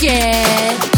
Yeah.